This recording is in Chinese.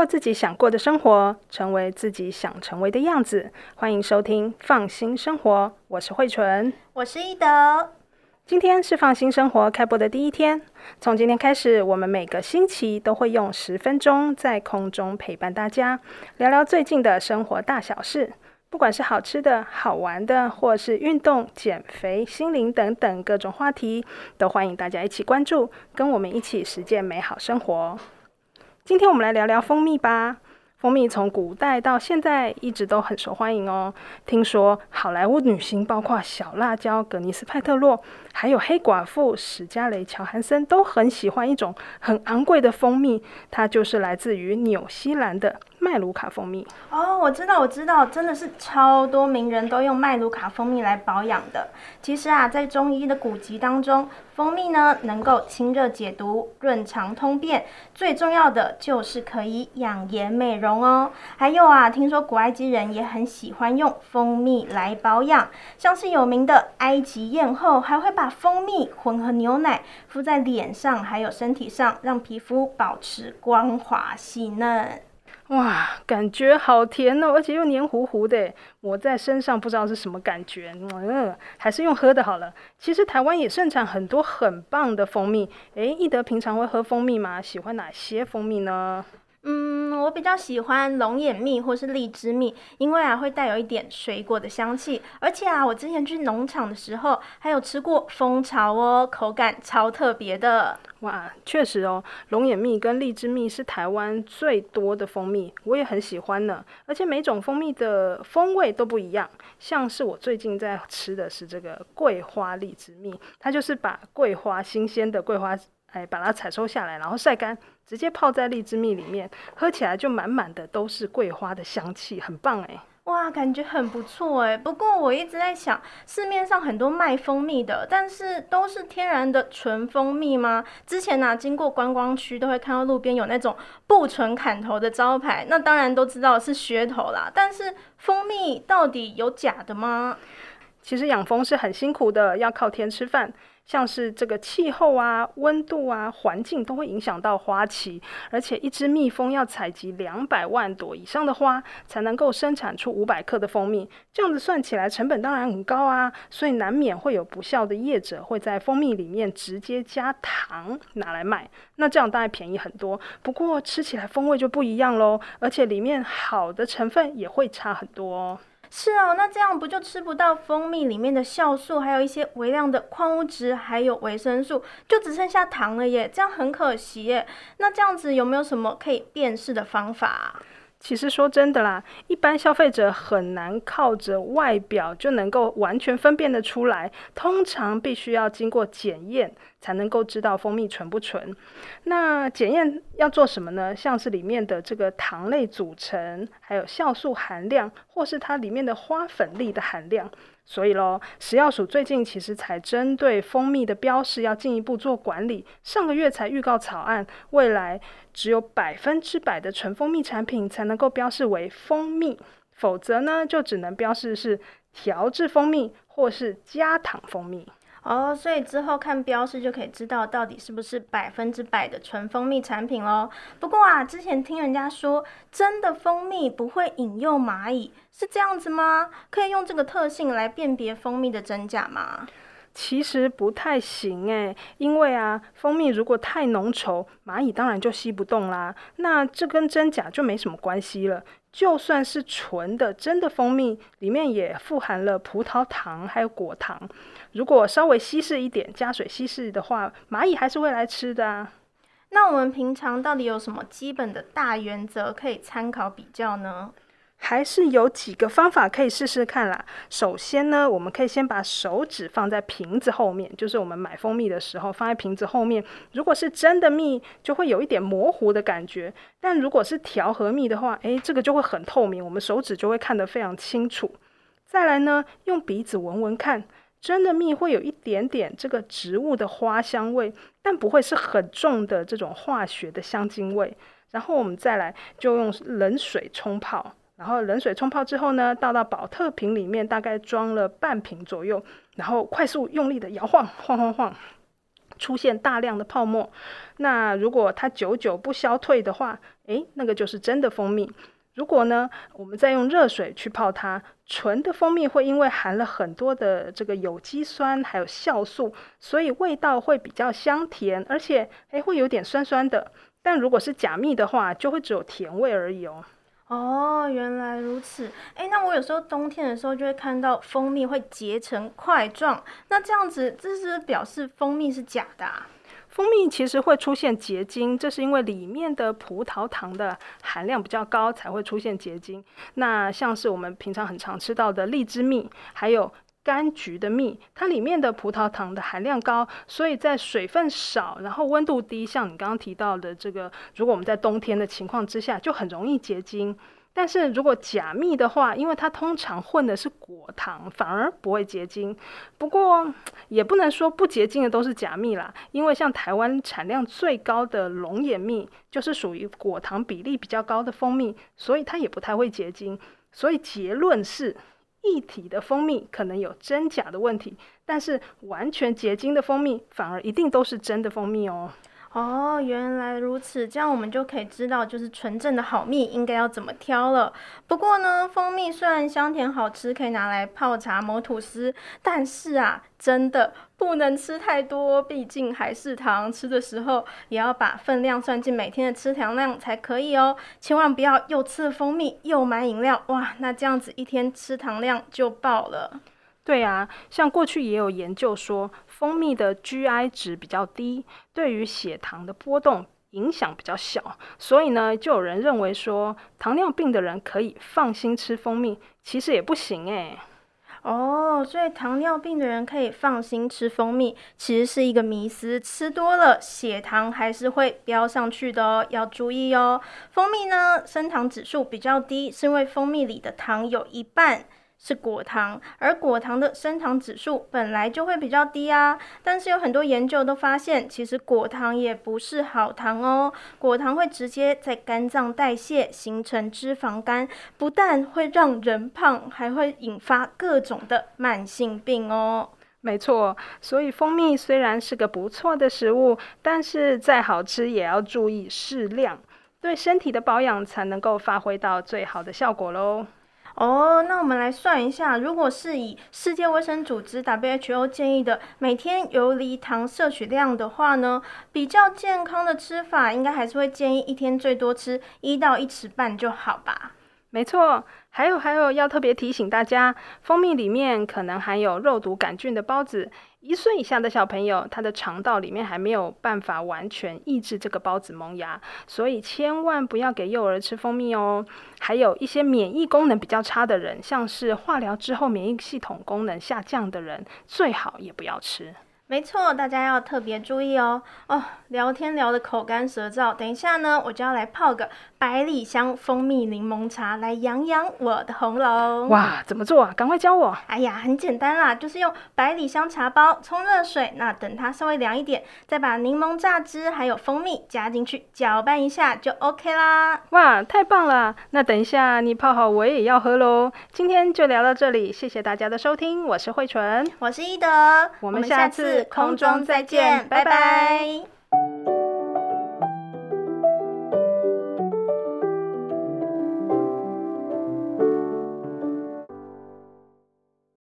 过自己想过的生活，成为自己想成为的样子。欢迎收听《放心生活》，我是慧纯，我是一德。今天是《放心生活》开播的第一天。从今天开始，我们每个星期都会用十分钟在空中陪伴大家，聊聊最近的生活大小事。不管是好吃的、好玩的，或是运动、减肥、心灵等等各种话题，都欢迎大家一起关注，跟我们一起实践美好生活。今天我们来聊聊蜂蜜吧。蜂蜜从古代到现在一直都很受欢迎哦。听说好莱坞女星，包括小辣椒格尼斯派特洛，还有黑寡妇史嘉蕾乔韩森，都很喜欢一种很昂贵的蜂蜜，它就是来自于纽西兰的。麦卢卡蜂蜜哦，我知道，我知道，真的是超多名人都用麦卢卡蜂蜜来保养的。其实啊，在中医的古籍当中，蜂蜜呢能够清热解毒、润肠通便，最重要的就是可以养颜美容哦。还有啊，听说古埃及人也很喜欢用蜂蜜来保养，像是有名的埃及艳后，还会把蜂蜜混合牛奶敷在脸上，还有身体上，让皮肤保持光滑细嫩。哇，感觉好甜哦，而且又黏糊糊的，抹在身上不知道是什么感觉。嗯，还是用喝的好了。其实台湾也盛产很多很棒的蜂蜜。诶，易德平常会喝蜂蜜吗？喜欢哪些蜂蜜呢？嗯，我比较喜欢龙眼蜜或是荔枝蜜，因为啊会带有一点水果的香气，而且啊我之前去农场的时候还有吃过蜂巢哦，口感超特别的。哇，确实哦，龙眼蜜跟荔枝蜜是台湾最多的蜂蜜，我也很喜欢呢。而且每种蜂蜜的风味都不一样，像是我最近在吃的是这个桂花荔枝蜜，它就是把桂花新鲜的桂花。哎，把它采收下来，然后晒干，直接泡在荔枝蜜里面，喝起来就满满的都是桂花的香气，很棒哎！哇，感觉很不错哎。不过我一直在想，市面上很多卖蜂蜜的，但是都是天然的纯蜂蜜吗？之前呢、经过观光区都会看到路边有那种不纯砍头的招牌，那当然都知道是噱头啦。但是蜂蜜到底有假的吗？其实养蜂是很辛苦的，要靠天吃饭。像是这个气候啊、温度啊、环境都会影响到花期，而且一只蜜蜂要采集两百万朵以上的花，才能够生产出五百克的蜂蜜。这样子算起来，成本当然很高啊，所以难免会有不肖的业者会在蜂蜜里面直接加糖拿来卖。那这样当然便宜很多，不过吃起来风味就不一样喽，而且里面好的成分也会差很多哦。是哦，那这样不就吃不到蜂蜜里面的酵素，还有一些微量的矿物质，还有维生素，就只剩下糖了耶，这样很可惜耶。那这样子有没有什么可以辨识的方法？其实说真的啦，一般消费者很难靠着外表就能够完全分辨得出来，通常必须要经过检验才能够知道蜂蜜纯不纯。那检验要做什么呢？像是里面的这个糖类组成，还有酵素含量，或是它里面的花粉粒的含量。所以喽，食药署最近其实才针对蜂蜜的标示要进一步做管理，上个月才预告草案，未来只有百分之百的纯蜂蜜产品才能够标示为蜂蜜，否则呢就只能标示是调制蜂蜜或是加糖蜂蜜。哦，所以之后看标示就可以知道到底是不是百分之百的纯蜂蜜产品喽。不过啊，之前听人家说真的蜂蜜不会引诱蚂蚁，是这样子吗？可以用这个特性来辨别蜂蜜的真假吗？其实不太行诶，因为啊，蜂蜜如果太浓稠，蚂蚁当然就吸不动啦。那这跟真假就没什么关系了。就算是纯的真的蜂蜜，里面也富含了葡萄糖还有果糖。如果稍微稀释一点，加水稀释的话，蚂蚁还是会来吃的啊。那我们平常到底有什么基本的大原则可以参考比较呢？还是有几个方法可以试试看啦。首先呢，我们可以先把手指放在瓶子后面，就是我们买蜂蜜的时候放在瓶子后面。如果是真的蜜，就会有一点模糊的感觉；但如果是调和蜜的话，诶，这个就会很透明，我们手指就会看得非常清楚。再来呢，用鼻子闻闻看，真的蜜会有一点点这个植物的花香味，但不会是很重的这种化学的香精味。然后我们再来就用冷水冲泡。然后冷水冲泡之后呢，倒到宝特瓶里面，大概装了半瓶左右，然后快速用力的摇晃，晃晃晃，出现大量的泡沫。那如果它久久不消退的话，诶，那个就是真的蜂蜜。如果呢，我们再用热水去泡它，纯的蜂蜜会因为含了很多的这个有机酸，还有酵素，所以味道会比较香甜，而且诶会有点酸酸的。但如果是假蜜的话，就会只有甜味而已哦。哦，原来如此。诶，那我有时候冬天的时候就会看到蜂蜜会结成块状，那这样子这是表示蜂蜜是假的啊？蜂蜜其实会出现结晶，这是因为里面的葡萄糖的含量比较高才会出现结晶。那像是我们平常很常吃到的荔枝蜜，还有柑橘的蜜，它里面的葡萄糖的含量高，所以在水分少，然后温度低，像你刚刚提到的这个，如果我们在冬天的情况之下，就很容易结晶。但是如果假蜜的话，因为它通常混的是果糖，反而不会结晶。不过也不能说不结晶的都是假蜜啦，因为像台湾产量最高的龙眼蜜，就是属于果糖比例比较高的蜂蜜，所以它也不太会结晶。所以结论是，一体的蜂蜜可能有真假的问题，但是完全结晶的蜂蜜反而一定都是真的蜂蜜哦。哦，原来如此，这样我们就可以知道，就是纯正的好蜜应该要怎么挑了。不过呢，蜂蜜虽然香甜好吃，可以拿来泡茶、抹吐司，但是啊，真的不能吃太多，毕竟还是糖。吃的时候也要把分量算进每天的吃糖量才可以哦。千万不要又吃蜂蜜又买饮料，哇，那这样子一天吃糖量就爆了。对啊，像过去也有研究说，蜂蜜的 GI 值比较低，对于血糖的波动影响比较小，所以呢，就有人认为说，糖尿病的人可以放心吃蜂蜜，其实也不行诶。哦，所以糖尿病的人可以放心吃蜂蜜，其实是一个迷思，吃多了血糖还是会飙上去的哦，要注意哦。蜂蜜呢，升糖指数比较低，是因为蜂蜜里的糖有一半。是果糖，而果糖的升糖指数本来就会比较低啊。但是有很多研究都发现，其实果糖也不是好糖哦。果糖会直接在肝脏代谢形成脂肪肝，不但会让人胖，还会引发各种的慢性病哦。没错，所以蜂蜜虽然是个不错的食物，但是再好吃也要注意适量，对身体的保养才能够发挥到最好的效果喽。哦，那我们来算一下，如果是以世界卫生组织 WHO 建议的每天游离糖摄取量的话呢，比较健康的吃法，应该还是会建议一天最多吃一到一匙半就好吧。没错，还有还有要特别提醒大家，蜂蜜里面可能含有肉毒杆菌的孢子，一岁以下的小朋友，他的肠道里面还没有办法完全抑制这个孢子萌芽，所以千万不要给幼儿吃蜂蜜哦。还有一些免疫功能比较差的人，像是化疗之后免疫系统功能下降的人，最好也不要吃。没错，大家要特别注意哦。哦，聊天聊得口干舌燥，等一下呢，我就要来泡个百里香蜂蜜柠檬茶来养养我的喉咙。哇，怎么做啊？赶快教我。哎呀，很简单啦，就是用百里香茶包冲热水，那等它稍微凉一点，再把柠檬榨汁还有蜂蜜加进去，搅拌一下就 OK 啦。哇，太棒了！那等一下你泡好，我也要喝喽。今天就聊到这里，谢谢大家的收听，我是慧纯，我是一德，我们下空中再见拜拜。